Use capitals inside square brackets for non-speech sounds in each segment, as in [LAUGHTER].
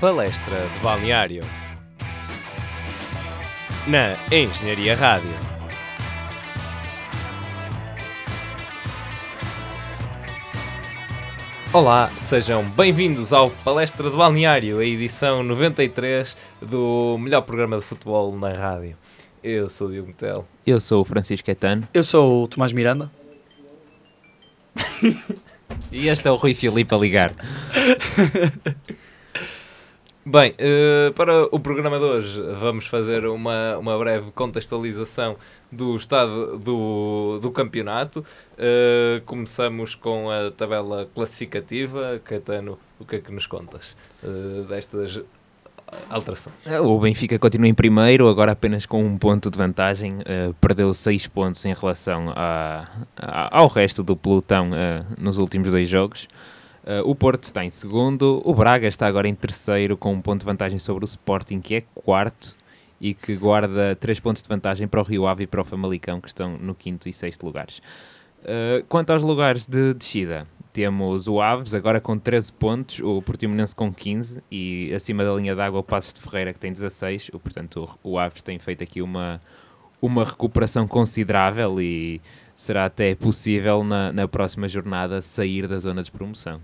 Palestra de Balneário na Engenharia Rádio. Olá, sejam bem-vindos ao Palestra de Balneário, a edição 93 do melhor programa de futebol na rádio. Eu sou o Diogo Metel. Eu sou o Francisco Caetano. Eu sou o Tomás Miranda. [LAUGHS] E este é o Rui Filipe a ligar. [LAUGHS] Bem, eh, para o programa de hoje vamos fazer uma, uma breve contextualização do estado do, do campeonato. Eh, começamos com a tabela classificativa. Caetano, o que é que nos contas eh, destas alterações? O Benfica continua em primeiro, agora apenas com um ponto de vantagem. Perdeu seis pontos em relação a, ao resto do pelotão nos últimos dois jogos. Uh, o Porto está em segundo, o Braga está agora em terceiro com um ponto de vantagem sobre o Sporting, que é quarto e que guarda três pontos de vantagem para o Rio Ave e para o Famalicão, que estão no quinto e sexto lugares. Uh, quanto aos lugares de descida, temos o Aves, agora com 13 pontos, o Portimonense com 15 e acima da linha d'água o Passos de Ferreira, que tem 16. O, portanto, o, o Aves tem feito aqui uma, uma recuperação considerável e será até possível na, na próxima jornada sair da zona de promoção.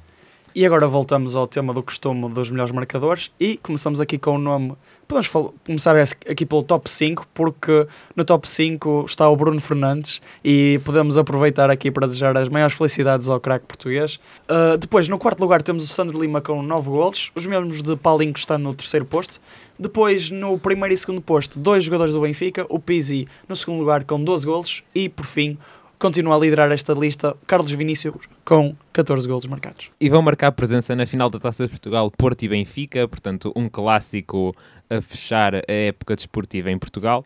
E agora voltamos ao tema do costume dos melhores marcadores e começamos aqui com o nome. Podemos começar aqui pelo top 5, porque no top 5 está o Bruno Fernandes e podemos aproveitar aqui para desejar as maiores felicidades ao craque português. Uh, depois, no quarto lugar, temos o Sandro Lima com 9 golos, os mesmos de Paulinho que está no terceiro posto. Depois, no primeiro e segundo posto, dois jogadores do Benfica, o Pizzi no segundo lugar com 12 golos e, por fim, continua a liderar esta lista Carlos Vinícius com 14 golos marcados. E vão marcar presença na final da Taça de Portugal Porto e Benfica, portanto um clássico a fechar a época desportiva em Portugal.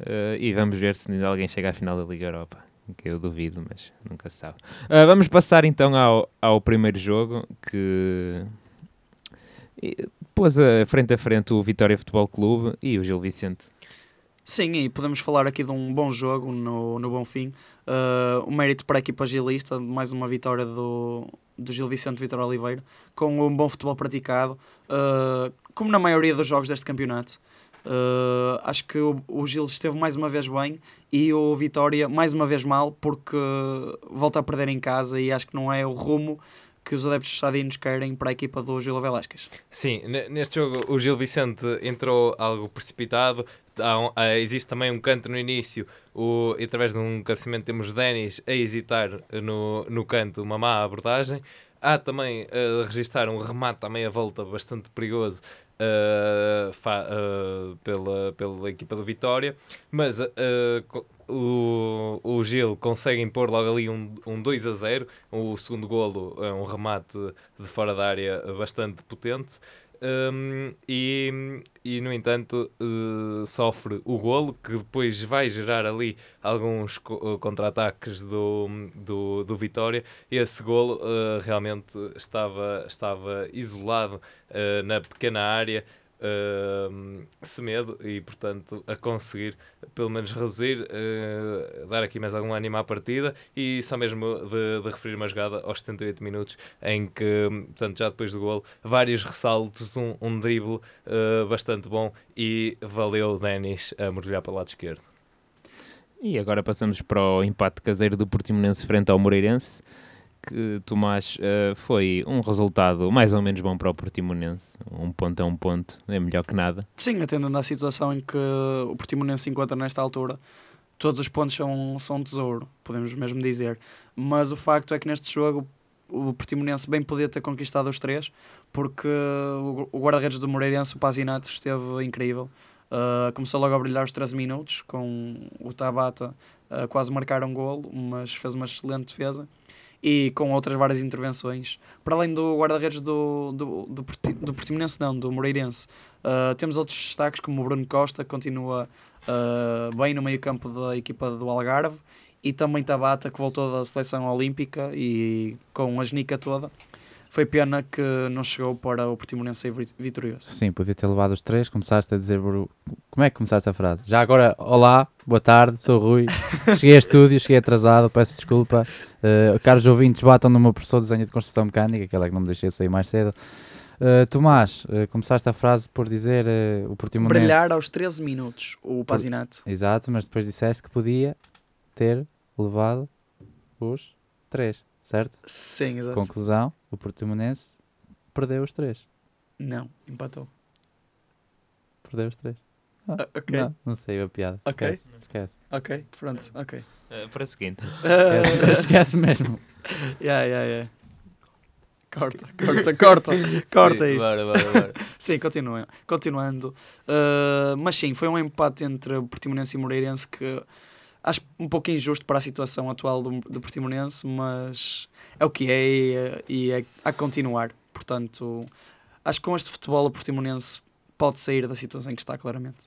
Uh, e vamos ver se alguém chega à final da Liga Europa. Que eu duvido, mas nunca se sabe. Uh, vamos passar então ao, ao primeiro jogo que pôs a frente a frente o Vitória Futebol Clube e o Gil Vicente. Sim, e podemos falar aqui de um bom jogo no, no Bonfim. Uh, um mérito para a equipa gilista, mais uma vitória do, do Gil Vicente Vitor Oliveira, com um bom futebol praticado, uh, como na maioria dos jogos deste campeonato. Uh, acho que o, o, Gil esteve mais uma vez bem e o Vitória mais uma vez mal, porque volta a perder em casa e acho que não é o rumo que os adeptos estadinos querem para a equipa do Gil Velasquez. Sim, neste jogo o Gil Vicente entrou algo precipitado. Existe também um canto no início, o, através de um cabeceamento temos Denis a hesitar no, no canto, uma má abordagem. Há também a uh, registrar um remate à meia volta bastante perigoso uh, fa, uh, pela, pela equipa do Vitória, mas o, o Gil consegue impor logo ali um, um 2 a 0. O segundo golo é um remate de fora da área bastante potente. Um, e, e, no entanto, uh, sofre o golo que depois vai gerar ali alguns co eh, contra-ataques do, do, do Vitória. Esse golo uh, realmente estava, estava isolado uh, na pequena área uh, Semedo e, portanto, a conseguir pelo menos reduzir, uh, dar aqui mais algum ânimo à partida e só mesmo de, de, referir uma jogada aos 78 minutos em que, portanto, já depois do golo, vários ressaltos, um, um drible uh, bastante bom e valeu o Denis a mergulhar para o lado esquerdo. E agora passamos para o empate caseiro do Portimonense frente ao Moreirense que, Tomás, uh, foi um resultado mais ou menos bom para o Portimonense. Um ponto é um ponto, é melhor que nada. Sim, atendendo à situação em que o Portimonense se encontra nesta altura, todos os pontos são, são tesouro, podemos mesmo dizer. Mas o facto é que neste jogo o Portimonense bem podia ter conquistado os três, porque o guarda-redes do Moreirense, o Pazinato, esteve incrível. Uh, começou logo a brilhar os 13 minutos, com o Tabata uh, quase marcar um golo, mas fez uma excelente defesa e com outras várias intervenções. Para além do guarda-redes do, do, do, do Portimonense, não, do Moreirense, uh, temos outros destaques como o Bruno Costa, que continua uh, bem no meio campo da equipa do Algarve, e também Tabata, que voltou da seleção olímpica e com a genica toda. Foi pena que não chegou para o Portimonense ser vitorioso. Sim, podia ter levado os três. Começaste a dizer. Como é que começaste a frase? Já agora, olá, boa tarde, sou Rui. [LAUGHS] Cheguei a estúdio, cheguei atrasado, peço desculpa. Uh, caros ouvintes, batam no meu professor de desenho de construção mecânica, aquela que não me deixei sair mais cedo. Uh, Tomás, uh, começaste a frase por dizer uh, o Portimonense... Brilhar aos 13 minutos, o Pazinato. Exato, mas depois disseste que podia ter levado os 3, certo? Sim, exato. Conclusão, o Portimonense perdeu os 3. Não, empatou. Perdeu os 3. Ah, ok, Não, não sei a piada. Ok. Esquece, esquece. ok, pronto, ok. Uh, para o seguinte. Esquece, [LAUGHS] [LAUGHS] esquece mesmo. yeah, yeah, yeah. Corta, corta, corta, [LAUGHS] corta Sim, isto. Bora, bora, bora. Sim, continua, continuando. Uh, mas sim, foi um empate entre Portimonense e Moreirense que acho um pouco injusto para a situação atual do, do Portimonense, mas é o que é e, é- e é a continuar. Portanto, acho que com este futebol o Portimonense pode sair da situação em que está, claramente.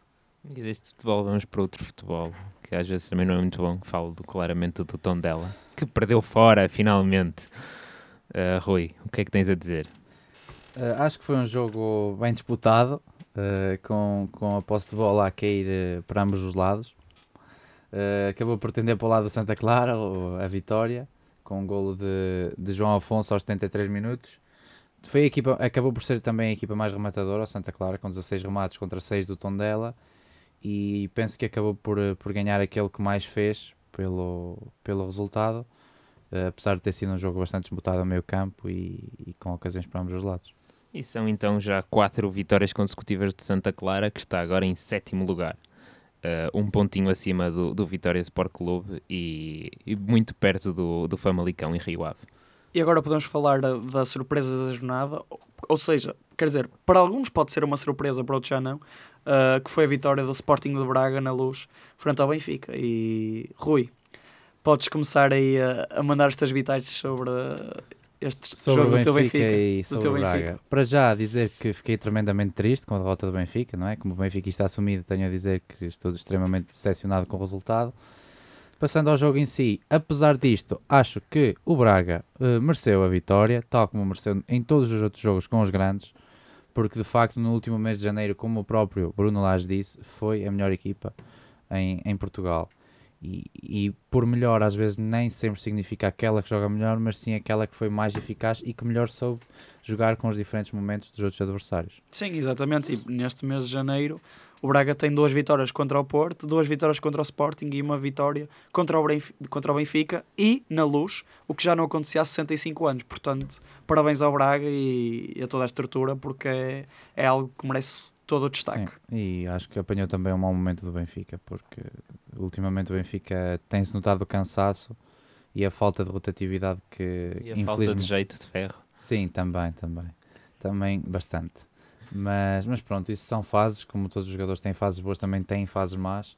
E deste futebol vamos para outro futebol, que às vezes também não é muito bom. Falo do, claramente do Tondela, que perdeu fora, finalmente. Uh, Rui, o que é que tens a dizer? Uh, acho que foi um jogo bem disputado, uh, com, com a posse de bola a cair uh, para ambos os lados. Uh, acabou por tender para o lado do Santa Clara o- a vitória, com um golo de, de João Afonso aos 73 minutos. Foi equipa, acabou por ser também a equipa mais rematadora, o Santa Clara, com 16 remates contra 6 do Tondela. E penso que acabou por, uh, por ganhar aquele que mais fez pelo, pelo resultado, uh, apesar de ter sido um jogo bastante disputado a meio campo e, e com ocasiões para ambos os lados. E são então já quatro vitórias consecutivas de Santa Clara, que está agora em sétimo lugar. Uh, um pontinho acima do, do Vitória Sport Clube e, e muito perto do, do Famalicão em Rio Ave. E agora podemos falar da, da surpresa da jornada, ou- ou seja, quer dizer, para alguns pode ser uma surpresa, para outros já não, ah, que foi a vitória do Sporting de Braga na luz, frente ao Benfica. E Rui, podes começar aí a, a mandar os teus bitates sobre este sobre jogo o do teu Benfica, Benfica. e do teu o Braga. Benfica. Para já dizer que fiquei tremendamente triste com a derrota do Benfica, não é? Como o Benfica está assumido, tenho a dizer que estou extremamente decepcionado com o resultado. Passando ao jogo em si, apesar disto, acho que o Braga eh, mereceu a vitória, tal como mereceu em todos os outros jogos com os grandes, porque de facto no último mês de janeiro, como o próprio Bruno Lage disse, foi a melhor equipa em, em Portugal. E, por melhor, às vezes nem sempre significa aquela que joga melhor, mas sim aquela que foi mais eficaz e que melhor soube jogar com os diferentes momentos dos outros adversários. Sim, exatamente. E neste mês de janeiro, o Braga tem duas vitórias contra o Porto, duas vitórias contra o Sporting e uma vitória contra o, Benf- contra o Benfica e na luz, o que já não acontecia há 65 anos. Portanto, parabéns ao Braga e a toda a estrutura, porque é, é algo que merece todo o destaque. Sim, e acho que apanhou também um mau momento do Benfica, porque ultimamente o Benfica tem-se notado o cansaço e a falta de rotatividade que E a falta de jeito de ferro. Sim, também, também. Também bastante. Mas, mas pronto, isso são fases, como todos os jogadores têm fases boas, também têm fases más.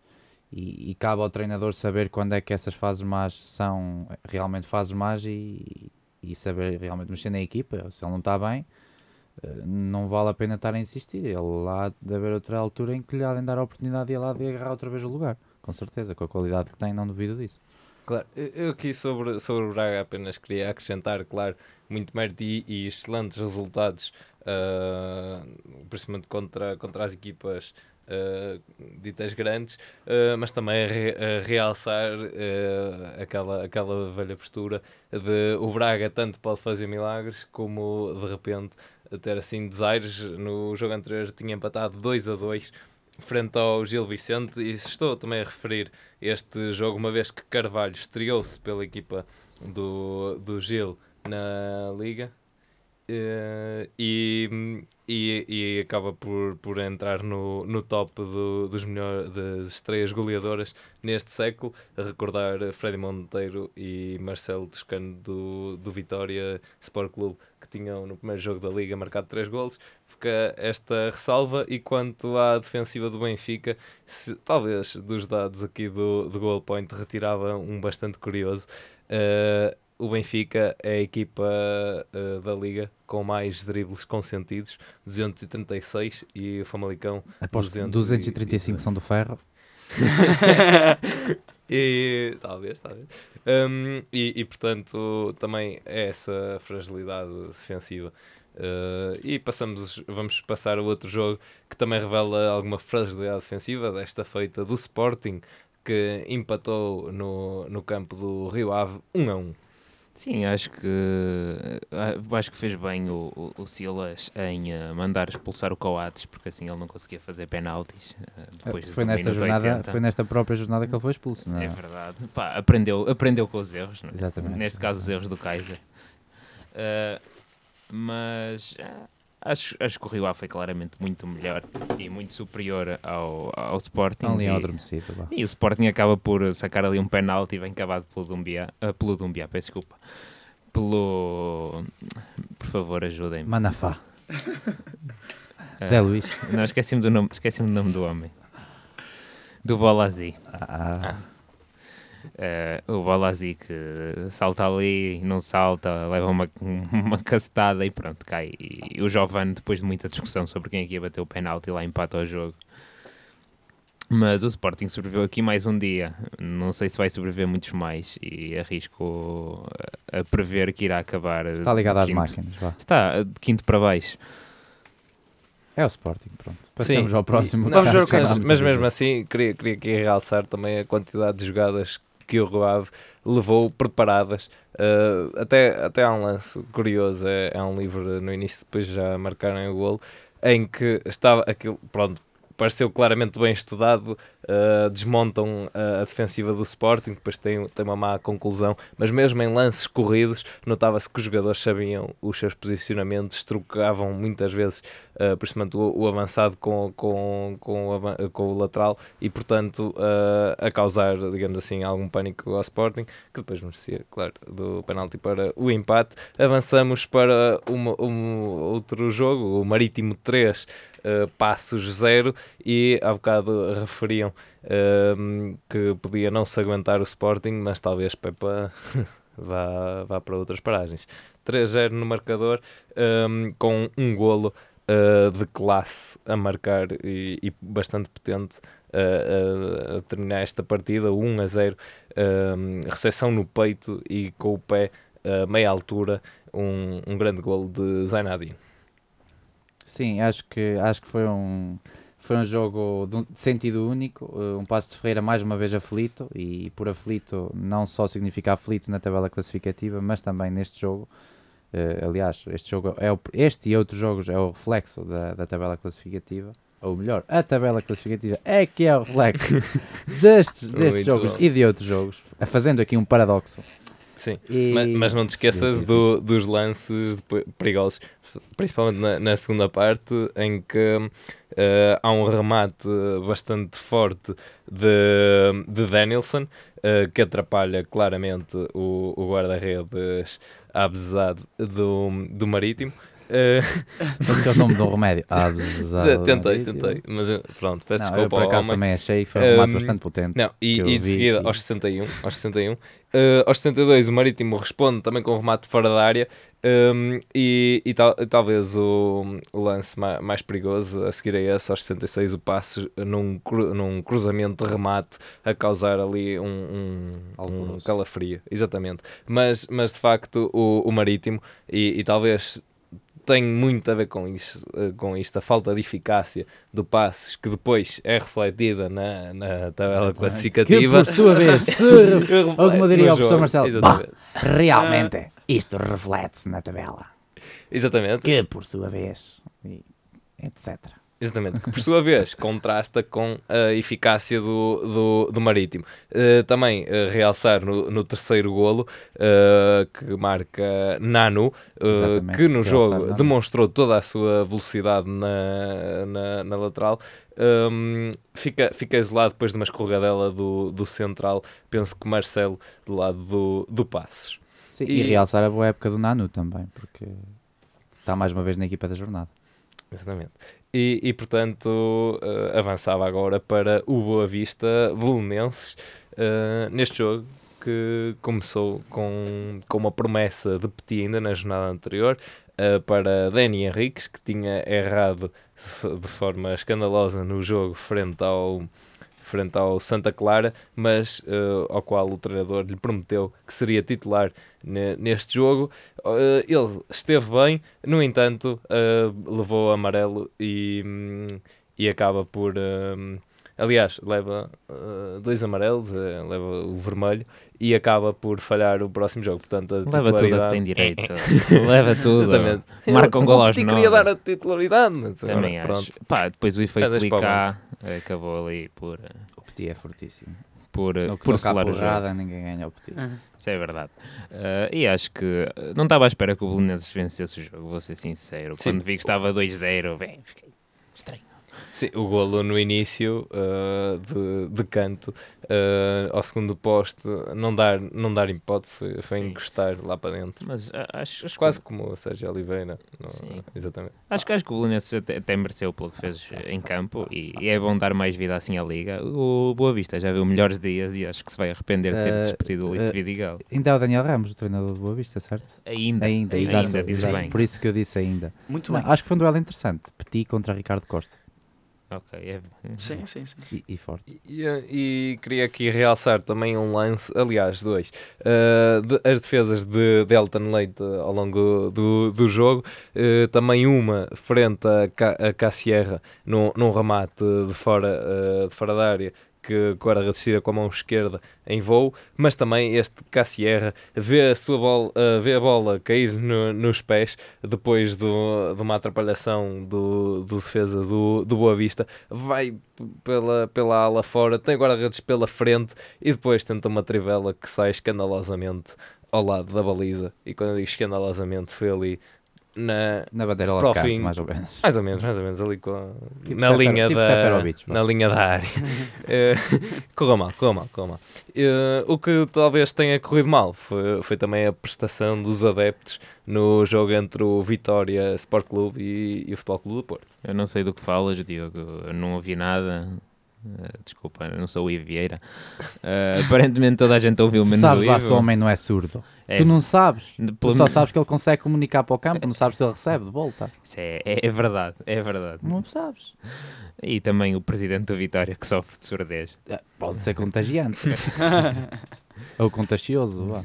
E, e cabe ao treinador saber quando é que essas fases más são realmente fases más e, e saber realmente mexer na equipa. Se ele não está bem, não vale a pena estar a insistir. Ele lá de haver outra altura em que lhe há de dar a oportunidade de ir lá de agarrar outra vez o lugar. Com certeza, com a qualidade que tem, não duvido disso. Claro, eu aqui sobre, sobre o Braga apenas queria acrescentar, claro, muito mérito e, e excelentes resultados, ah, principalmente contra, contra as equipas ah, ditas grandes, ah, mas também a, re- a realçar aquela, aquela velha postura de o Braga tanto pode fazer milagres como de repente ter assim desaires. No jogo anterior tinha empatado 2 a 2 frente ao Gil Vicente e estou também a referir este jogo, uma vez que Carvalho estreou-se pela equipa do, do Gil na Liga eh, e, e, e acaba por, por entrar no, no top do, dos melhor, das estreias goleadoras neste século, a recordar Freddy Monteiro e Marcelo Toscano do, do Vitória Sport Clube tinham no primeiro jogo da Liga marcado 3 golos. Fica esta ressalva e quanto à defensiva do Benfica, se- talvez dos dados aqui do, do Goal Point retirava um bastante curioso. Eh, o Benfica é a equipa eh, da Liga com mais dribles consentidos, 236, e o Famalicão Aposto que 200 e- 235 são do ferro. [LAUGHS] [LAUGHS] e talvez, talvez. Um, e, e, portanto também é essa fragilidade defensiva. Uh, e passamos, vamos passar a outro jogo que também revela alguma fragilidade defensiva, desta feita do Sporting, que empatou no, no campo do Rio Ave 1 a 1. Sim, acho que ah, acho que fez bem o, o, o Silas em ah, mandar expulsar o Coates, porque assim ele não conseguia fazer penaltis ah, depois foi, do nesta jornada, 80. foi nesta própria jornada que ele foi expulso, não é? É verdade. Pá, aprendeu, aprendeu com os erros, é? Neste caso os erros do Kaiser. Ah, mas acho, acho que o Rio Ave foi claramente muito melhor e muito superior ao, ao Sporting. Leão e- adormecido. E o Sporting acaba por sacar ali um penalti bem cavado pelo Dumbia, ah, pelo Dumbia, peço desculpa. Pelo. Por favor, ajudem-me. Manafá. Ah, [LAUGHS] Zé Luís. Não, esqueci-me do, nome, esqueci do nome do homem. Do Bolazi. Ah, Eh, o que salta ali, não salta, leva uma, [LAUGHS] uma cacetada e pronto, cai. E o Giovanni, depois de muita discussão sobre quem é que ia bater o penalti, lá empata o jogo. Mas o Sporting sobreviveu aqui mais um dia. Não sei se vai sobreviver muitos mais e arrisco a, a prever que irá acabar. está ligado às quinto. máquinas. Vá. Está de quinto para baixo. É o Sporting, pronto. Passamos Sim, ao próximo. Não há mas, mas mesmo assim, queria, queria aqui realçar também a quantidade de jogadas que o Rio Ave levou preparadas. Uh, até, até há um lance curioso, é, é um livro no início, depois já marcaram o golo, em que estava aquilo, pronto, pareceu claramente bem estudado, uh, desmontam a, a defensiva do Sporting, depois tem, tem uma má conclusão, mas mesmo em lances corridos, notava-se que os jogadores sabiam os seus posicionamentos, trocavam muitas vezes, uh, principalmente o, o avançado com, com, com, o com o lateral, e portanto uh, a causar, digamos assim, algum pânico ao Sporting, que depois merecia, claro, do penalti para o empate. Avançamos para uma- um outro jogo, o Marítimo 3, uh, Passos 0, e há bocado referiam um, que podia não se aguentar o Sporting, mas talvez Pepa [LAUGHS] vá, vá para outras paragens. 3-0 no marcador, um, com um golo uh, de classe a marcar e, e bastante potente uh, a- a terminar esta partida, 1 a 0, um, recepção no peito e com o pé a meia altura, um, um grande golo de Zainadine. Sim, acho que, acho que foi um, foi um jogo de, um- de sentido único. uh, Um passo de Ferreira mais uma vez aflito, e por aflito não só significa aflito na tabela classificativa, mas também neste jogo. Uh, aliás, este, jogo é o, este e outros jogos é o reflexo da, da tabela classificativa. Ou melhor, a tabela classificativa é que é o reflexo [LAUGHS] destes, destes Muito jogos bom. e de outros jogos, fazendo aqui um paradoxo. Sim. E- Ma- Mas, não te esqueças do- dos lances perigosos, principalmente na, na segunda parte, em que eh, há um remate bastante forte de, de Danielson, eh, que atrapalha claramente o, o guarda-redes Abzad do, do Marítimo. Eh, Esse é o nome do remédio. Ah, [LAUGHS] tentei, tentei, mas eh, pronto, peço Não, eu desculpa por ao acaso homem. também achei que foi um remate Um, bastante potente. Não, e, eu e de seguida, e- aos 61, aos 61, eh, aos 62 o Marítimo responde também com um remate fora da área um, e, e tal- e talvez o, o lance ma- mais perigoso a seguir a esse, aos 66, o passo num, cru- num cruzamento de remate a causar ali um, um, um calafrio, exatamente. Mas, mas de facto o, o Marítimo, e, e talvez tem muito a ver com isto, eh, com isto, a falta de eficácia do passes, que depois é refletida na, na tabela Que classificativa. por sua vez, se, [LAUGHS] como diria No o professor Marcelo, Exatamente. realmente isto reflete-se na tabela. exatamente. Que por sua vez, etc. Exatamente, que por sua vez contrasta com a eficácia do, do, do Marítimo. Eh, também eh, realçar no, no terceiro golo eh, que marca Nanu, que no realçar jogo Nanu. demonstrou toda a sua velocidade na, na, na lateral. Um, fica, fica isolado depois de uma escorregadela do, do central, penso que Marcelo do lado do, do Passos. Sim, e... E- realçar a boa época do Nanu também, porque está mais uma vez na equipa da jornada. Exatamente. E, e, portanto, eh, avançava agora para o Boa Vista Belenenses eh, neste jogo que começou com, com uma promessa de Petit ainda na jornada anterior eh, para Dani Henriques, que tinha errado de forma escandalosa no jogo frente ao, frente ao Santa Clara, mas eh, ao qual o treinador lhe prometeu que seria titular ne- neste jogo. Eh, ele esteve bem, no entanto, eh, levou amarelo e, hum, e acaba por hum, Aliás, leva uh, dois amarelos, uh, leva o vermelho e acaba por falhar o próximo jogo. Portanto, Leva tudo a que tem direito. [LAUGHS] Leva tudo. Exatamente. Marca um gol aos nove. queria dar a titularidade, mas Também agora, acho. pronto. Pá, depois o efeito o Licá acabou ali por, eh, O Petit é fortíssimo. por, eh, No que por selar o jogo. porrada, ninguém ganha o Petit. Isso é verdade. Eh, e acho que não estava à espera que o Belenenses vencesse o jogo, vou ser sincero. Sim. Quando vi que estava 2-0, bem, fiquei estranho. Sim, o golo no início uh, de, de canto uh, ao segundo poste não dar, não dar hipótese, foi, foi Sim. encostar lá para dentro. Mas ah, acho, acho, Quase que, como o Sérgio Oliveira. no- Sim. exatamente. acho, que- acho que o Belenenses até, até mereceu pelo que fez em campo e, e é bom dar mais vida assim à Liga. O Boa Vista já viu melhores dias e acho que se vai arrepender de ter Eh, despedido o Lito Vidigal. Ainda é o Daniel Ramos, o treinador do Boa Vista, certo? Ainda, Ainda, ainda, exato. Por isso que eu disse ainda. Muito Não, bem. acho que foi um duelo interessante. Petit contra Ricardo Costa. Ok, é- Sim, sim, sim. E, e forte. E, e queria aqui realçar também um lance, aliás, dois. Uh, de- as defesas de Delton Leite uh, ao longo do, do jogo, uh, também uma frente a, Ca, a Cassierra num, num remate de fora, uh, de fora da área. Que o guarda-redes tira com a mão esquerda em voo, mas também este Cassierra vê a, sua bola, uh, vê a bola cair no- nos pés depois do, de uma atrapalhação do, do defesa do, do Boa Vista, vai pela, pela ala fora, tem guarda-redes pela frente e depois tenta uma trivela que sai escandalosamente ao lado da baliza. E quando eu digo escandalosamente, foi ali na, Na bandeira lá de mais ou menos. mais ou menos, mais ou menos ali com Tipo na Sefero- linha tipo da vá. na linha da área. [LAUGHS] Eh, correu mal, correu mal, correu mal. Eh, o que talvez tenha corrido mal foi, foi também a prestação dos adeptos no jogo entre o Vitória Sport Clube e, e o Futebol Clube do Porto. Eu não sei do que falas, Diogo. Eu não ouvi nada. Eh, desculpa, eu não sou o Ivo Vieira. Eh, aparentemente toda a gente ouviu menos sabes o lá Ivo. se o homem não é surdo. É, Tu não sabes. de- Tu só sabes que ele consegue comunicar para o campo, não sabes se ele recebe de volta. Isso é, é- é verdade, é verdade. Não sabes. E também o presidente do Vitória que sofre de surdez. É, Pode ser contagiante. [LAUGHS] Ou contagioso, vá.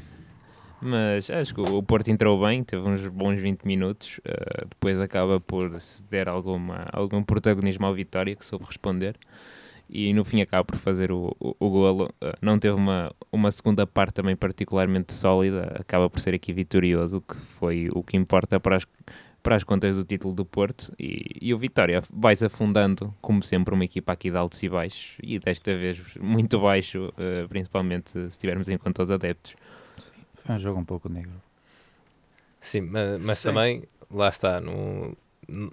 Mas acho que o Porto entrou bem, teve uns bons 20 minutos. eh, depois acaba por ceder alguma, algum protagonismo ao Vitória, que soube responder. E no fim acaba por fazer o, o, o golo. Eh, não teve uma, uma segunda parte também particularmente sólida. Acaba por ser aqui vitorioso, que foi o que importa para as, para as contas do título do Porto. E, e o Vitória vai-se afundando, como sempre, uma equipa aqui de altos e baixos. E desta vez muito baixo, eh, principalmente se tivermos em conta os adeptos. Foi um jogo um pouco negro. Sim, ma- mas, Sim. também, lá está, no, n- pode-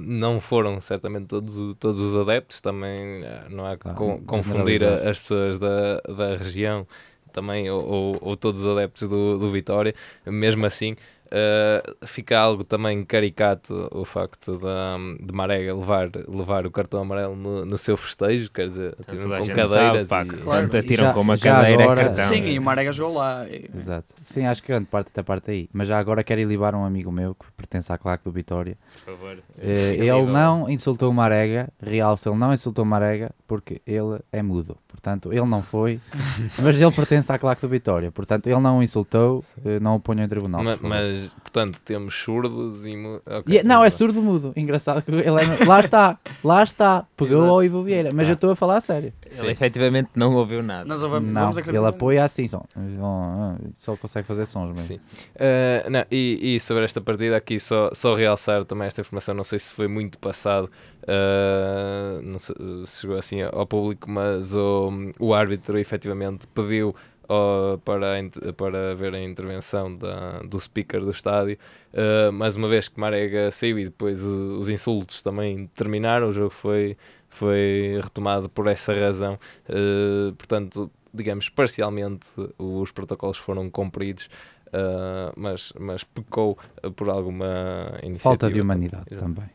não foram certamente todos, todos os adeptos, também eh, não há que Claro, con- confundir as pessoas da, da região também, ou, ou, ou todos os adeptos do, do Vitória, mesmo assim. Eh, fica algo também caricato o facto de, de Marega levar, levar o cartão amarelo no, no seu festejo, quer dizer, Então, atiram a com cadeiras sabe, e- Claro. atiram Já- com uma já cadeira agora- é cartão. Sim, e o Marega jogou lá. e- Exato. Sim, acho que grande parte até parte aí. Mas já agora quero ilibar um amigo meu que pertence à claque do Vitória. Por favor. Eh, ele não insultou o Marega, realça, ele não insultou o Marega porque ele é mudo. Portanto, ele não foi, [LAUGHS] mas ele pertence à claque do Vitória. Portanto, ele não o insultou, eh, não o ponha em tribunal. Ma- por favor. Mas, portanto, temos surdos e. mu- ok, E é- não, é surdo mudo. Engraçado que ele é. Lá está, lá está. Pegou Exato. ao Ivo Vieira. Mas Ah. eu estou a falar a sério. Ele efetivamente não ouviu nada. Nós vamos, não, vamos ele apoia assim. Só, só, só consegue fazer sons mesmo. Sim. Uh, não, e, e sobre esta partida, aqui só, só realçar também esta informação, não sei se foi muito passado, uh, não sei, se chegou assim ao público, mas o, o árbitro efetivamente pediu uh, para, a para ver a intervenção da, do speaker do estádio, uh, mais uma vez que Marega saiu e depois os insultos também terminaram, o jogo foi, foi retomado por essa razão, uh, portanto, digamos, parcialmente os protocolos foram cumpridos. Uh, mas, mas pecou por alguma iniciativa. Falta de humanidade Exato. também.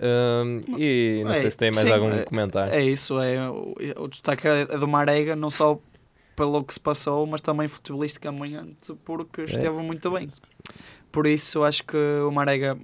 Um, e não É, sei se tem mais sim, algum é- comentário. É isso, é, o, o destaque é do Marega, não só pelo que se passou, mas também futebolisticamente, porque esteve muito bem. Por isso, acho que o Marega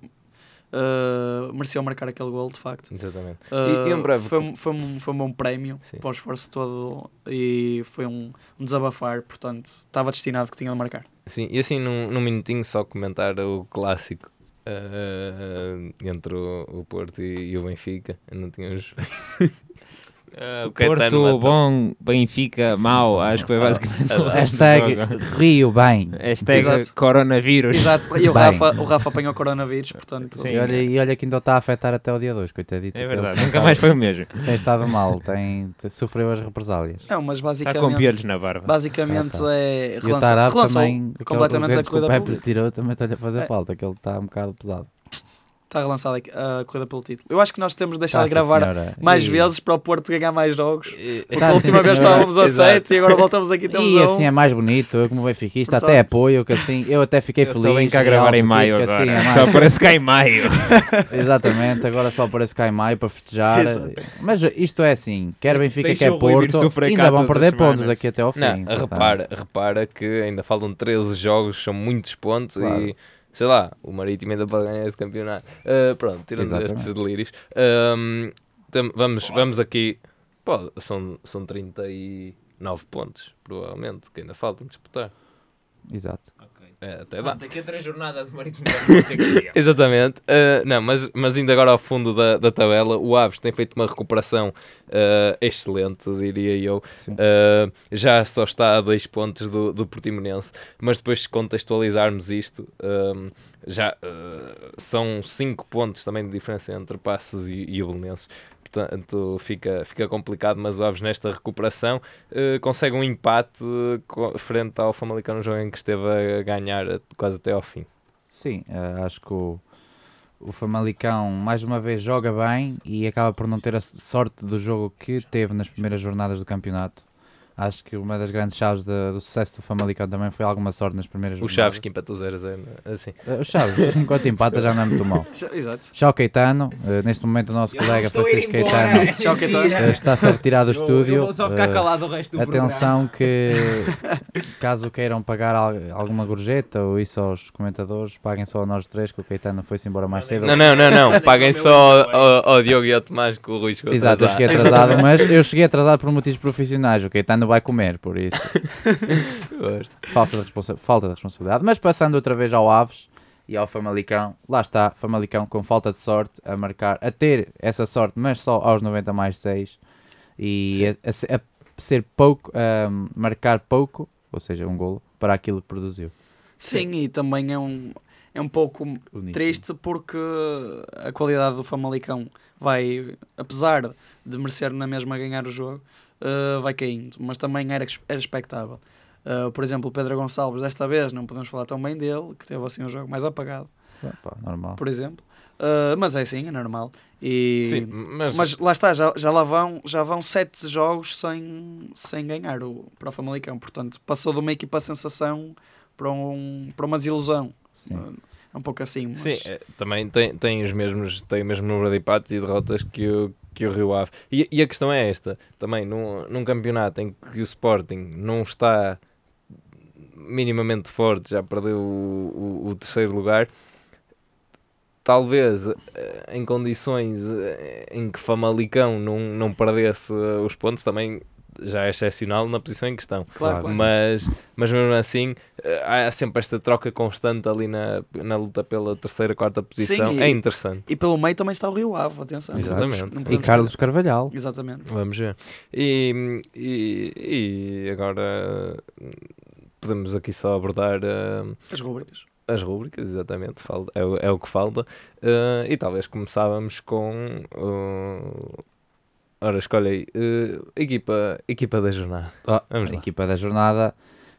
uh, mereceu marcar aquele gol, de facto. Exatamente. Uh, e um breve- foi, um- foi, um, foi um bom prémio Sim. para o esforço todo e foi um, um desabafar, portanto, estava destinado que tinha de marcar. Sim, e assim num, num minutinho só comentar o clássico uh, entre o, o Porto e, e o Benfica. Eu não tinha os... [LAUGHS] Uh, Porto, matou. bom, Benfica, mau. Acho que foi basicamente o Hashtag jogo. Rio bem. Hashtag Exato. coronavírus. Exato. E o Bem. Rafa, o Rafa apanhou coronavírus, portanto. Sim. E olha, e olha que ainda está a afetar até o dia 2, coitadito. É verdade, nunca mais foi o mesmo. Tem estado mal, tem, tem- sofreu as represálias. Não, mas Está basicamente. com piolhos na barba. Basicamente Ah, tá. é. E o relançou- relançou também, completamente a corrida que o Pepe tirou, também está-lhe a fazer É. falta, que ele está um bocado pesado. Está relançada a corrida pelo título. Eu acho que nós temos de deixar de gravar Senhora. mais E- vezes para o Porto ganhar mais jogos. E- Porque a última sim, vez estávamos a Exato. 7 e agora voltamos aqui temos E assim um. é mais bonito, eu como benfiquista até Portanto- apoio, que assim, eu até fiquei Eu feliz. só venho cá gravar em maio agora. assim é mais- Só parece cá em maio. [LAUGHS] Exatamente, agora só aparece cá em maio para festejar. Exato. Mas isto é assim, quer Benfica, Deixa quer Porto, ainda vão perder semanas. pontos aqui até ao fim. Não, repara, repara que ainda faltam 13 jogos, são muitos pontos Claro. e sei lá, o Marítimo ainda pode ganhar este campeonato. Ah, pronto, tirando Exatamente. estes delírios. Tam- vamos, vamos aqui. Pô, são, são 39 pontos, provavelmente, que ainda faltam disputar. Exato. É, até dá. Daqui a três jornadas o Marítimo vai ser campeão. [LAUGHS] Exatamente. Uh, não, mas, mas ainda agora ao fundo da, da tabela, o Aves tem feito uma recuperação uh, excelente, diria eu. Uh, já só está a dois pontos do, do Portimonense, mas depois se contextualizarmos isto, um, já uh, são cinco pontos também de diferença entre Passos e, e o Belenenses. Portanto, fica, fica complicado, mas o Aves nesta recuperação uh, consegue um empate uh, co- frente ao Famalicão no jogo em que esteve a ganhar uh, quase até ao fim. Sim, eh, acho que o, o Famalicão mais uma vez joga bem e acaba por não ter a sorte do jogo que teve nas primeiras jornadas do campeonato. Acho que uma das grandes chaves da- do sucesso do Famalicão também foi alguma sorte nas primeiras O. Chaves que empatou 0 a 0, assim. Eh, O Chaves, enquanto empata já não é muito mal. [LAUGHS] Exato. Tchau Caetano, eh, neste momento o nosso colega Francisco Caetano [LAUGHS] eh, está-se a retirar do estúdio. Eu vou só ficar calado o resto do Atenção que [LAUGHS] caso queiram pagar al- alguma gorjeta ou isso aos comentadores, paguem só a nós três, que o Caetano foi-se embora mais cedo. Não, não, não, não. Paguem só ao, ao Diogo e ao Tomás que o Rui chegou Exato, eu cheguei atrasado, mas eu cheguei atrasado por motivos profissionais. O Caetano vai comer, por isso. [LAUGHS] Falta de, responsa- falta de responsabilidade. Mas passando outra vez ao Aves e ao Famalicão, lá está, Famalicão com falta de sorte a marcar, a ter essa sorte, mas só aos 90 mais 6 e a, a a ser pouco, a marcar pouco, ou seja, um golo, para aquilo que produziu. Sim, e também é um, é um pouco Uníssono. triste porque a qualidade do Famalicão vai, apesar de merecer na mesma ganhar o jogo, eh, vai caindo, mas também era, era expectável. Eh, por exemplo, o Pedro Gonçalves, desta vez não podemos falar tão bem dele, que teve assim um jogo mais apagado, Ah, pá, normal. por exemplo. Eh, mas é assim, é normal. E, Sim, mas, mas lá está, já, já lá vão, já vão sete jogos sem, sem ganhar o, para o Famalicão. Portanto, passou de uma equipa sensação para, um, para uma desilusão. Sim. É um pouco assim. Mas... sim, é, também tem, tem, os mesmos, tem o mesmo número de empates e derrotas que o, que o Rio Ave. E, e a questão é esta, também, num, num campeonato em que o Sporting não está minimamente forte, já perdeu o, o- o terceiro lugar, talvez eh, em condições eh, em que Famalicão não, não perdesse eh, os pontos, também já é excepcional na posição em que estão. Claro, Claro. Mas, mas mesmo assim, eh, há sempre esta troca constante ali na, na luta pela terceira, quarta posição. Sim, e- É interessante. E pelo meio também está o Rio Ave, atenção. Exatamente. E Carlos Carvalhal. Exatamente. Vamos ver. E, e, e agora podemos aqui só abordar hum, As rubricas. as rúbricas, exatamente, é, o- é o que falta. Uh, e talvez começávamos com. Uh, ora, escolhe aí. uh, equipa, equipa da jornada. Ah, Vamos lá. equipa da jornada,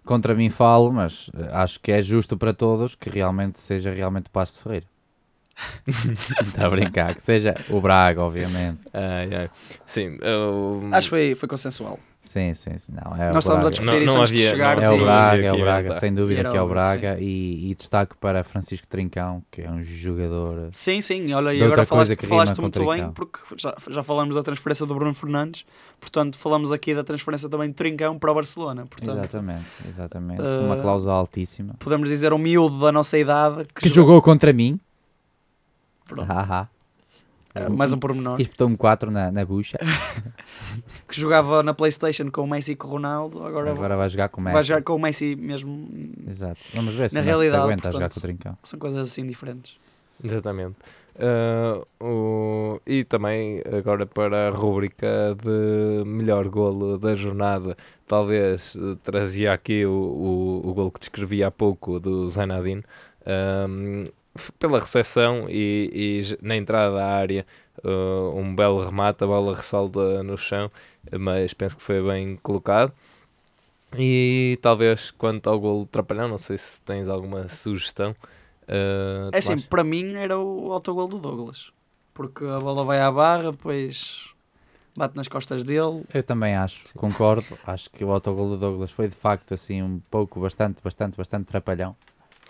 contra mim falo, mas eh, acho que é justo para todos que realmente seja realmente Passo de Ferreira. Está a brincar, que seja o Braga, obviamente. Ai, ai. Sim, eu- Acho que foi, foi consensual. Sim, sim, sim. Não, é Nós o estávamos a Braga. discutir Não- isso não antes de havia- chegar. não É sim. o Braga, é o Braga, inventar. sem dúvida Era que é o Braga. E, e destaque para Francisco Trincão, que é um jogador. Sim, sim, olha, e agora falaste, que falaste muito bem, Trincão. porque já, já falamos da transferência do Bruno Fernandes, portanto, falamos aqui da transferência também do Trincão para o Barcelona. Portanto, Exatamente, exatamente. eh, Uma cláusula altíssima. podemos dizer um miúdo da nossa idade que, Que jogou contra mim. Pronto. Haha. Mais um pormenor. E espetou-me 4 na, na bucha. [LAUGHS] Que jogava na Playstation com o Messi e com o Ronaldo, agora, Agora vai jogar com o vai Messi. jogar com o Messi mesmo. Exato. Vamos ver se Na Messi se realidade, aguenta a jogar portanto, com o Trincão. São coisas assim diferentes. Exatamente. Uh, o, e também agora para a rúbrica de melhor golo da jornada, talvez eh, trazia aqui o, o, o golo que descrevi há pouco do Zainadine. Um, f- pela recepção e, e na entrada da área, uh, um belo remate, a bola ressalta no chão, mas penso que foi bem colocado. E talvez quanto ao golo trapalhão, não sei se tens alguma sugestão. Uh, É assim, Tomás? para mim era o autogol do Douglas. Porque a bola vai à barra, depois bate nas costas dele. Eu também acho, concordo. Acho que o autogol do Douglas foi de facto assim um pouco, bastante, bastante, bastante trapalhão.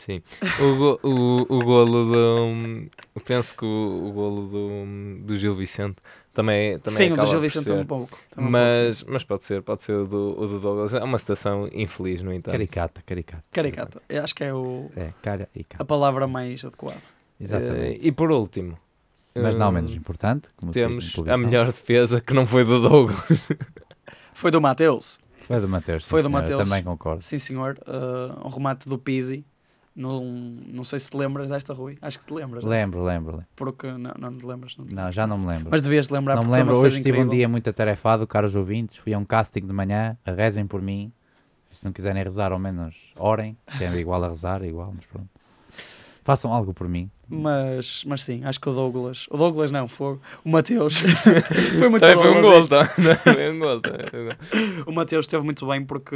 Sim. O, go- o, o golo do. Penso que o, o golo do, do Gil Vicente também, também Sim, o do Gil Vicente ser. um pouco. também um pouco. Mas, mas pode ser, pode ser o do, o do Douglas. É uma situação infeliz, no entanto. Caricata, caricata. Caricata. Eu acho que é o, É, cara e a cata. palavra mais adequada. Exatamente. Eh, e por último, Mas não eh, menos importante, temos a melhor defesa que não foi do Douglas. [LAUGHS] Foi do Mateus. Foi do Mateus. Foi do Mateus. Também concordo. Sim, senhor. Uh, um remate do Pizzi. Num, não sei se te lembras desta, Rui. Acho que te lembras. né? Lembro, lembro. lembro. Porque não, não te lembras. Não, te Não, já não me lembro. Mas devias lembrar não me lembro. Hoje tive um dia muito atarefado, caros ouvintes. Fui a um casting de manhã. Rezem por mim. Se não quiserem rezar, ao menos orem. Que é igual a rezar, é igual, mas pronto. Façam algo por mim. Mas, mas sim, acho que o Douglas. O Douglas não, foi o Mateus. [LAUGHS] foi muito Também foi um este. tá? [LAUGHS] Foi um um gol. [LAUGHS] O Mateus esteve muito bem porque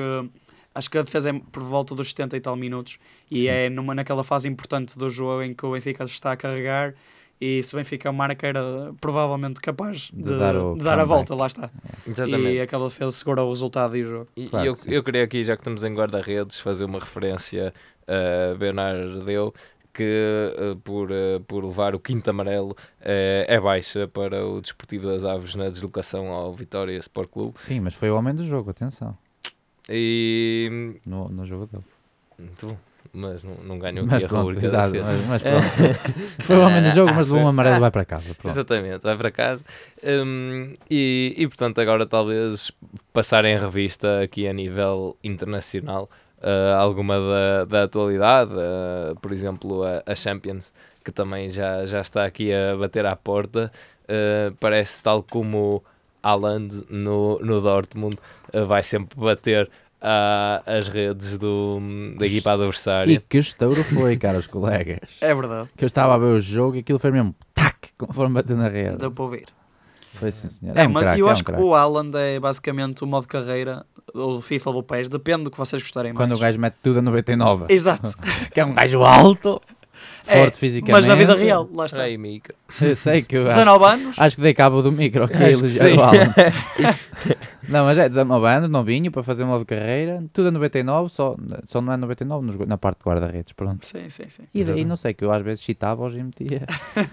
acho que a defesa é por volta dos 70 e tal minutos e é numa, naquela fase importante do jogo em que o Benfica está a carregar e se o Benfica marca era provavelmente capaz de, De dar de dar a volta, lá está. Exatamente. E aquela defesa segura o resultado e o jogo. E Claro eu, que sim. eu queria aqui, já que estamos em guarda-redes, fazer uma referência a Bernardo Deu, que eh, por, eh, por levar o quinto amarelo eh, é baixa para o Desportivo das Aves na deslocação ao Vitória Sport Clube. Sim, mas foi o homem do jogo, atenção. E. No, no jogo dele. Muito bom. Mas não, não ganhou Mas aqui a pronto, da exato, mas, mas pronto. [LAUGHS] foi o homem do [LAUGHS] jogo, mas levou um amarelo vai para casa. Pronto. Exatamente, vai para casa. Hum, e, e portanto, agora talvez passar em revista aqui a nível internacional ah, alguma da, da atualidade, ah, por exemplo, a, a Champions, que também já, já está aqui a bater à porta. Ah, parece tal como Haaland no, no Dortmund ah, vai sempre bater ah, as redes do, da equipa E adversária. que estouro foi, caros colegas. É verdade, Que eu estava a ver o jogo e aquilo foi mesmo tac, conforme bater na rede. deu para ouvir. Foi sim, senhor. É, É um mas craque, eu é um acho que craque. o Haaland é basicamente o modo carreira ou do FIFA ou do PES, depende do que vocês gostarem Quando o mais. gajo mete tudo a 99. Exato, [LAUGHS] Que é um gajo alto, É, forte fisicamente. mas na vida real, lá está. Aí, Mica. Eu sei que eu acho, 19 anos, acho que dei cabo do micro, ok? Acho que. [LAUGHS] Não, mas é 19 anos, novinho, para fazer uma de carreira, tudo a 99, só, só não é 99 nos- na parte de guarda-redes, pronto. sim, sim, sim. E daí não sei, que eu às vezes citava-os [LAUGHS] e metia,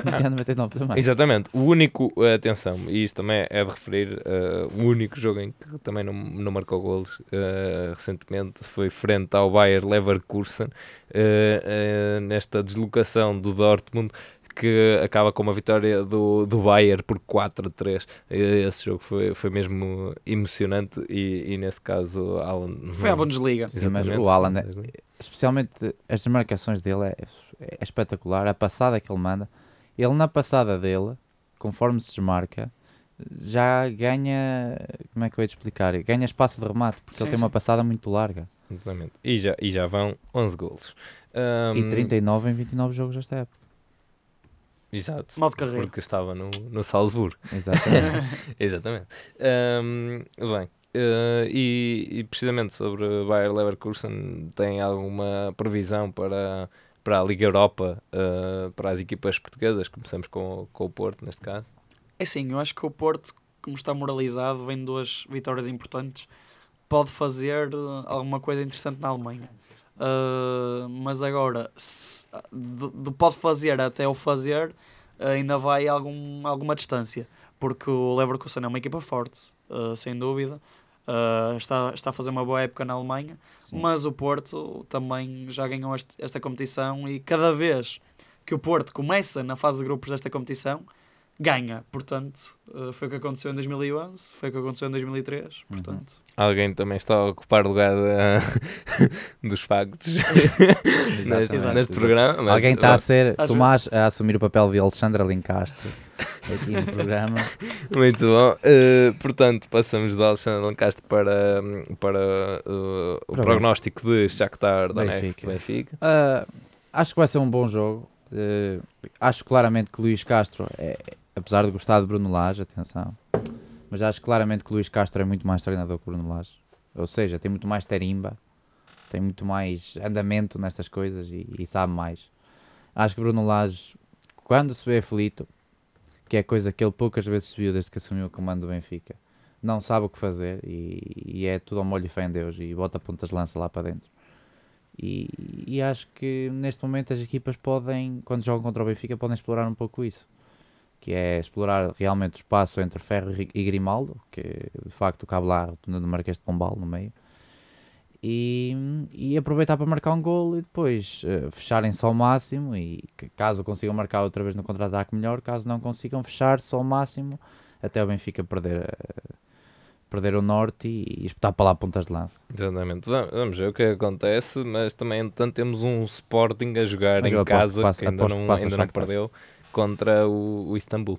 metia a 99 também. Exatamente, o único, eh, atenção, e isto também é de referir, eh, o único jogo em que também não, não marcou golos eh, recentemente foi frente ao Bayer Leverkusen, eh, nesta deslocação do Dortmund, que acaba com uma vitória do, do Bayern por 4 a 3. Eh, Esse jogo foi, foi mesmo emocionante e, e nesse caso Alan Foi à Bundesliga. Sim, mas o Haaland é- especialmente as marcações dele é, é espetacular, a passada que ele manda. Ele na passada dele, conforme se desmarca, já ganha, como é que eu ia te explicar? Ganha espaço de remate, porque Sim, ele tem uma sim. passada muito larga. Exatamente. E já, e já vão 11 golos. E Ahm, 39 em 29 jogos desta época. Exato. Modo carreira. Porque estava no, no Salzburgo. Exatamente. [LAUGHS] Exatamente. Ahm, bem, eh, e, e precisamente sobre Bayer Leverkusen, tem alguma previsão para, para a Liga Europa, eh, para as equipas portuguesas? Começamos com, com o Porto, neste caso. É sim, eu acho que o Porto, como está moralizado, vem de duas vitórias importantes, pode fazer eh, alguma coisa interessante na Alemanha. Uh, mas agora, se- do, do pode fazer até o fazer, ainda vai algum, alguma distância, porque o Leverkusen é uma equipa forte, uh, sem dúvida. Uh, está, está a fazer uma boa época na Alemanha, Sim. mas o Porto também já ganhou este- esta competição e cada vez que o Porto começa na fase de grupos desta competição, ganha. Portanto, uh, foi o que aconteceu em 2011, foi o que aconteceu em 2003. Portanto, Alguém também está a ocupar lugar da- [LAUGHS] dos factos [LAUGHS] neste, Exato. neste programa. mas, Alguém está a ser Às Tomás a assumir o papel de Alexandra Lincastre aqui no programa. [LAUGHS] Muito bom. Uh, portanto, passamos do Alexandre Lancaster para, para uh, o o prognóstico de Shakhtar Donetsk Benfica. Benfica. Ah, acho que vai ser um bom jogo. Acho claramente que Luís Castro, é, apesar de gostar de Bruno Lage, atenção, mas acho claramente que Luís Castro é muito mais treinador que Bruno Lage. Ou seja, tem muito mais tarimba, tem muito mais andamento nestas coisas e, e sabe mais. Acho que Bruno Lage, quando se vê aflito, que é coisa que ele poucas vezes se viu desde que assumiu o comando do Benfica, não sabe o que fazer e, e é tudo ao molho e fé em Deus e bota pontas de lança lá para dentro. E, e acho que neste momento as equipas podem, quando jogam contra o Benfica, podem explorar um pouco isso. Que é explorar realmente o espaço entre Ferro e Grimaldo, que de facto cabe lá a rotunda do Marquês de Pombal no meio. E, e aproveitar para marcar um gol e depois eh, fecharem-se ao máximo e que, caso consigam marcar outra vez no contra-ataque melhor, caso não consigam fechar-se ao máximo até o Benfica perder, eh, perder o norte e, e espetar para lá pontas de lança. Exatamente. Vamos ver o que acontece, mas também, entretanto, temos um Sporting a jogar Mas em aposto casa que passa- que ainda que não, o ainda não perdeu contra o, o Istambul.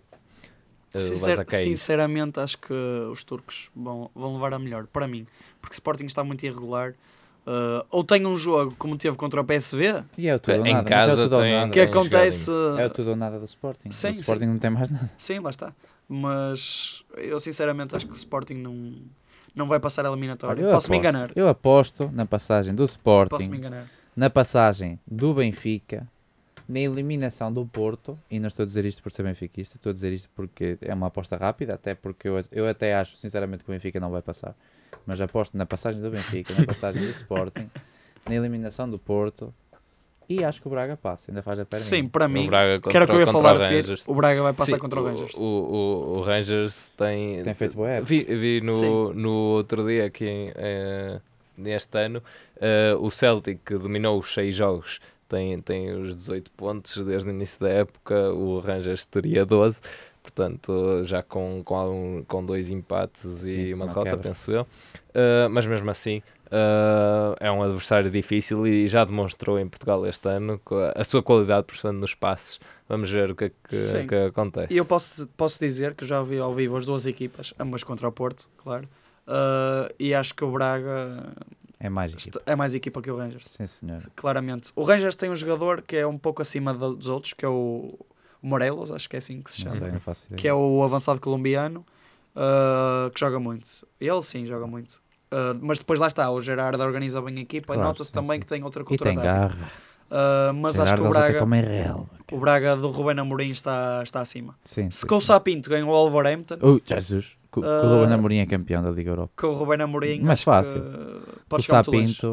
Uh, Sincer- sinceramente, acho que os turcos vão, vão levar a melhor, para mim. Porque Sporting está muito irregular. Uh, ou tem um jogo como teve contra o PSV, E é o tudo ou Em nada. mas casa é o tudo ou tem- nada. que acontece. É o tudo ou nada do Sporting. Sim, o Sporting sim. não tem mais nada. Sim, lá está. Mas eu sinceramente acho que o Sporting não, não vai passar a eliminatória. Eu Posso me aposto- enganar. Eu aposto na passagem do Posso me Sporting, enganar. na passagem do Benfica, na eliminação do Porto, e não estou a dizer isto por ser benfiquista, estou a dizer isto porque é uma aposta rápida, até porque eu, eu até acho sinceramente que o Benfica não vai passar. Mas aposto na passagem do Benfica, na passagem do Sporting, [LAUGHS] na eliminação do Porto, e acho que o Braga passa, ainda faz a perna. Sim, para O mim. Braga Que era o que eu ia contra- falar a contra o. Rangers. O Braga vai passar Sim, contra o Rangers. O, o, o Rangers tem, Tem feito boa época. Vi, vi no, Sim. no outro dia aqui em, eh, neste ano eh, o Celtic que dominou os 6 jogos tem, tem os 18 pontos desde o início da época, o Rangers teria 12, portanto já com, com, algum- com dois empates e Sim, uma uma derrota, quebra. penso eu. Eh, mas mesmo assim eh, é um adversário difícil e já demonstrou em Portugal este ano a sua qualidade, portanto, nos passes. Vamos ver o que é que, Sim. que acontece. E eu posso, posso dizer que já vi ao vivo as duas equipas, ambas contra o Porto, claro. Uh, e acho que o Braga É mais equipa. é mais equipa que o Rangers, Sim, senhor. claramente. O Rangers tem um jogador que é um pouco acima do- dos outros, que é o Morelos, acho que é assim que se Não chama. sei, não faço ideia. que é o avançado colombiano, uh, que joga muito. Ele sim joga muito. Uh, mas depois lá está, o Gerardo organiza bem a equipa Claro, e nota-se também sim. que tem outra E cultura tem tática. garra. Uh, mas acho que o até Braga, comem real. o Braga do Rubén Amorim está, está acima. Sim, Se sim, com o sim. Sapinto ganhou o Wolverhampton, Oh, Jesus. Ah, O Ruben Amorim é campeão da Liga Europa. com o Rubén Amorim Mas acho fácil. que O. Sapinto,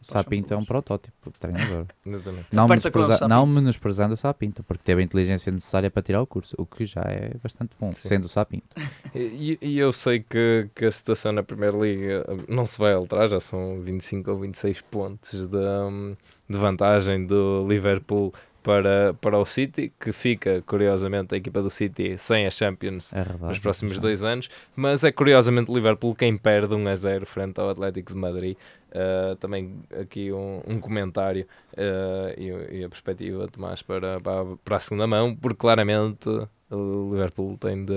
o Sapinto é um protótipo de treinador. [LAUGHS] Não, menospreza- não menosprezando o Sapinto, porque teve a inteligência necessária para tirar o curso, o que já é bastante bom, Sim. sendo o Sapinto. [LAUGHS] E, e eu sei que, que a situação na Primeira Liga não se vai alterar, já são 25 ou 26 pontos de, hum, de vantagem do Liverpool para, para o City, que fica, curiosamente, a equipa do City sem a Champions É verdade. nos próximos Já. dois anos, mas é curiosamente o Liverpool quem perde 1 a 0 frente ao Atlético de Madrid. Uh, também aqui um, um comentário uh, e, e a perspectiva, Tomás, para, para, para a segunda mão, porque claramente o Liverpool tem de,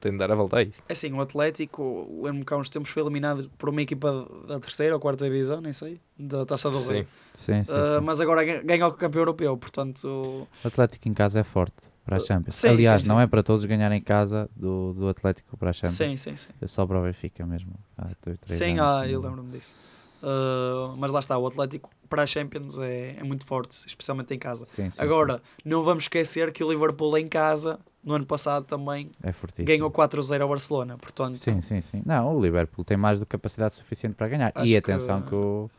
tem de dar a volta aí. É assim, o Atlético, lembro-me que há uns tempos foi eliminado por uma equipa da terceira ou quarta divisão, nem sei, da Taça do Rei. Sim. Sim, sim, Uh, sim. mas agora ganha o campeão europeu, portanto, O Atlético em casa é forte para a Champions. Sim, Aliás, sim, não é para todos ganhar em casa do, do Atlético para a Champions. sim, sim, sim. É só para o Benfica mesmo. Há dois, três Sim, anos ah, eu lembro-me disso. Uh, mas lá está, o Atlético para a Champions é, é muito forte, especialmente em casa. Sim, sim, Agora, não vamos esquecer que o Liverpool em casa, no ano passado também, sim. é ganhou 4-0 ao Barcelona. Portanto, Sim, sim, sim. Não, o Liverpool tem mais do que capacidade suficiente para ganhar. Acho e atenção que- que, o,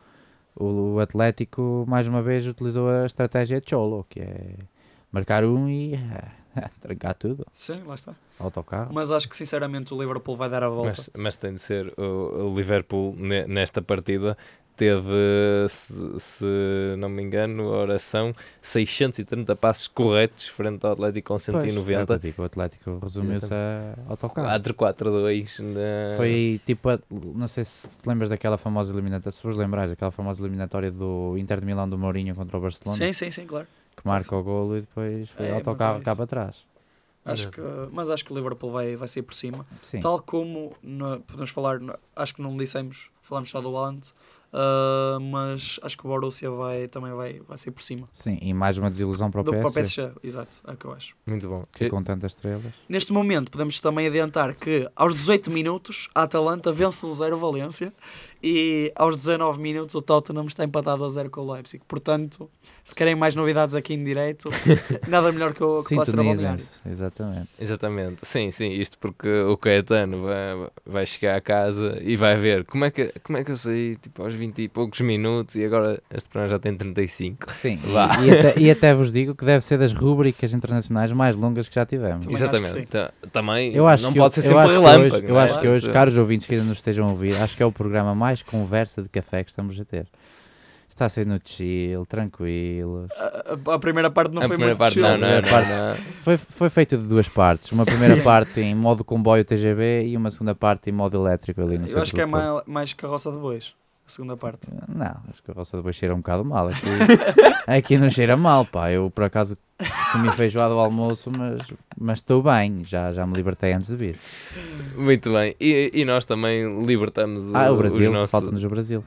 o Atlético, mais uma vez, utilizou a estratégia de Cholo, que é marcar um e [LAUGHS] trancar tudo. sim, lá está. Autocarro. Mas acho que sinceramente o Liverpool vai dar a volta. Mas, mas tem de ser o, Liverpool ne- nesta partida teve, se, se não me engano, oração 630 passos corretos frente ao Atlético com Pois, é 190. digo, o Atlético resumiu-se a autocarro. 4-4-2 na- Foi tipo, a- não sei se te lembras daquela famosa eliminatória, se vos lembrais daquela famosa eliminatória do Inter de Milão do Mourinho contra o Barcelona, Sim, sim, sim, claro. que marca o golo e depois foi É, autocarro é cá para trás. Acho que, mas acho que o Liverpool vai, vai sair por cima. Sim. Tal como na- podemos falar, acho que não dissemos, falamos só do Haaland, ah, mas acho que o Borussia vai, também vai, vai sair por cima. Sim, e mais uma desilusão para o Do, para o PSG, PSG, exato, é o que eu acho. Muito bom. que com tantas estrelas. Neste momento, podemos também adiantar que aos 18 minutos a Atalanta vence o 0 Valência e aos 19 minutos o Tottenham está empatado a 0 com o Leipzig. Portanto, se querem mais novidades aqui em direto, [LAUGHS] nada melhor que o Cluster exatamente. Exatamente, sim, sim, isto porque o Caetano vai, vai chegar a casa e vai ver como é que, como é que eu saí tipo, aos 20 e poucos minutos e agora este programa já tem 35. Sim, [LAUGHS] Vá. e, e até, e até vos digo que deve ser das rúbricas internacionais mais longas que já tivemos. Também acho que Exatamente, Ta- também Eu acho não que, pode ser eu sempre acho que relâmpago. hoje, eu é? acho que hoje, Portanto, caros ouvintes que ainda nos estejam a ouvir, acho que é o programa mais conversa de café que estamos a ter. Está a ser no chill, tranquilo. A, a- a primeira parte não a foi primeira muito parte chill. não, não, não, primeira não. Foi, foi feito de duas partes. Uma primeira parte em modo comboio TGV e uma segunda parte em modo elétrico ali no Eu acho que é mais, mais carroça de bois, a segunda parte. Não, acho que a roça depois cheira um bocado mal. Aqui, [LAUGHS] aqui não cheira mal, pá. Eu por acaso comi feijoada ao almoço, mas mas estou bem. Já, já me libertei antes de vir. Muito bem, e, e nós também libertamos Ah, o Brasil, nossos... falta-nos o Brasil.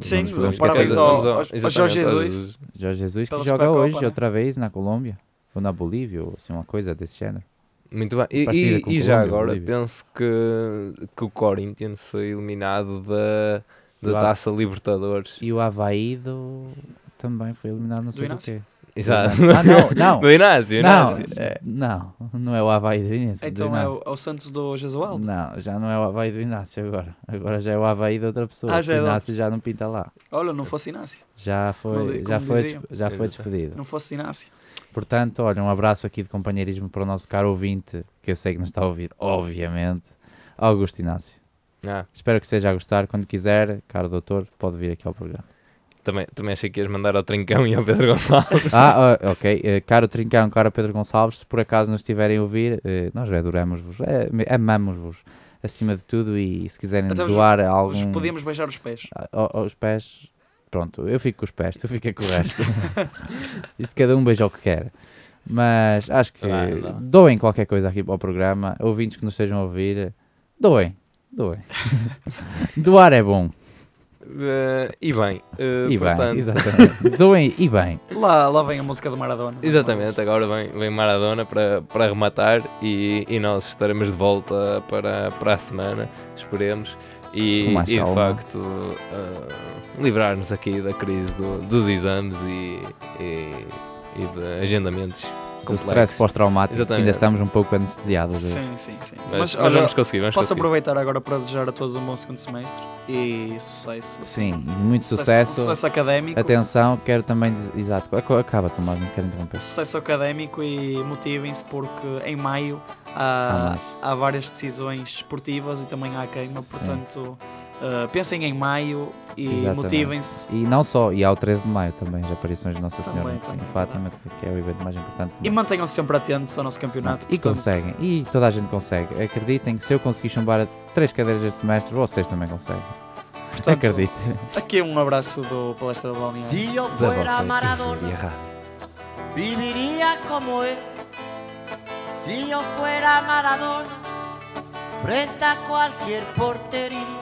Sim, parabéns ao- Vamos ao- ao Jorge Jesus. Jorge Jesus que joga Supercopa, hoje né? outra vez na Colômbia. Ou na Bolívia, ou assim, uma coisa desse género. Muito bem. E, e- e já Colômbia, agora Bolívia. penso que, que o Corinthians foi eliminado da, Do da Taça Libertadores. E o Havaí do... também foi eliminado, não sei do Inácio? quê. Exato. Ah, não, [LAUGHS] não. Do Inácio, Não, Inácio. É. não, não é o Havaí do Inácio. do Então é Inácio. o, é o Santos do Jesualdo. Não, já não é o Havaí do Inácio agora. Agora já é o Havaí de outra pessoa. Ah, já é o de Inácio já não pinta lá. Olha, não fosse Inácio. Já Como foi, di- já como foi, diziam. já foi despedido. Não fosse Inácio. Portanto, olha, um abraço aqui de companheirismo para o nosso caro ouvinte, que eu sei que nos está a ouvir, obviamente, Augusto Inácio. Ah, Espero que esteja a gostar. Quando quiser, caro doutor, pode vir aqui ao programa. Também, também achei que ias mandar ao Trincão e ao Pedro Gonçalves. Ah, ah, ok. Eh, caro Trincão, caro Pedro Gonçalves, se por acaso nos estiverem a ouvir, eh, nós adoramos-vos, eh, amamos-vos, acima de tudo, e se quiserem Até vos- doar Os algum... Podíamos beijar os pés. a- a- aos pés, pronto, eu fico com os pés, tu fica com o resto. [LAUGHS] Isso cada um beija o que quer. Mas acho que Vai, vai. doem qualquer coisa aqui para o programa. Ouvintes que nos estejam a ouvir, doem, doem. [LAUGHS] Doar é bom. Eh, e bem, eh, E bem, portanto, exatamente. doem e bem. [LAUGHS] Lá, lá vem a música do Maradona. Exatamente, agora vem, vem Maradona para, para rematar e, e nós estaremos de volta para, para a semana, esperemos, e, e de facto eh, livrar-nos aqui da crise do- dos exames e, e, e de agendamentos Do stress pós-traumático, ainda estamos um pouco anestesiados. Sim, sim, sim. Mas, mas olha, vamos conseguir, vamos posso conseguir. aproveitar agora para desejar a todos um bom segundo semestre e sucesso. Sim, muito sucesso. Sucesso académico. Atenção, quero também. Exato, ac- acaba, Tomás, não quero interromper. Sucesso académico e motivem-se porque em maio Há há, há várias decisões esportivas e também há queima, Sim. portanto uh, pensem em maio e motivem-se. E não só, e ao 13 de maio também, as aparições de Nossa Também, Senhora também, em Fátima, que é o evento mais importante. E mantenham-se sempre atentos ao nosso campeonato. E portanto, conseguem, e toda a gente consegue. Acreditem que se eu conseguir chumbar três cadeiras este semestre, vocês também conseguem. Portanto, Acredite. Aqui um abraço do Palestra da Balneário. Yo De fuera Maradona, viviría como él. Si yo fuera Maradona, frente a cualquier portería.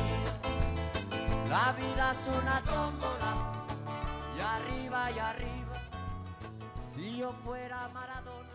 La vida es una tómbola, y arriba y arriba. Si yo fuera Maradona.